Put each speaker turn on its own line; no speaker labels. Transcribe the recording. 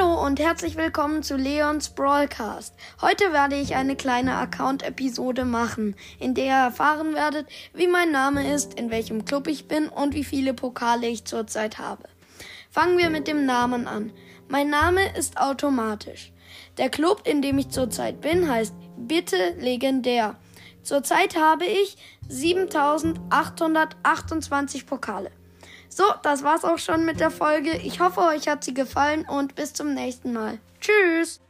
und herzlich willkommen zu Leons Brawlcast. Heute werde ich eine kleine Account-Episode machen, in der ihr erfahren werdet, wie mein Name ist, in welchem Club ich bin und wie viele Pokale ich zurzeit habe. Fangen wir mit dem Namen an. Mein Name ist automatisch. Der Club, in dem ich zurzeit bin, heißt Bitte Legendär. Zurzeit habe ich 7828 Pokale. So, das war's auch schon mit der Folge. Ich hoffe, euch hat sie gefallen und bis zum nächsten Mal. Tschüss!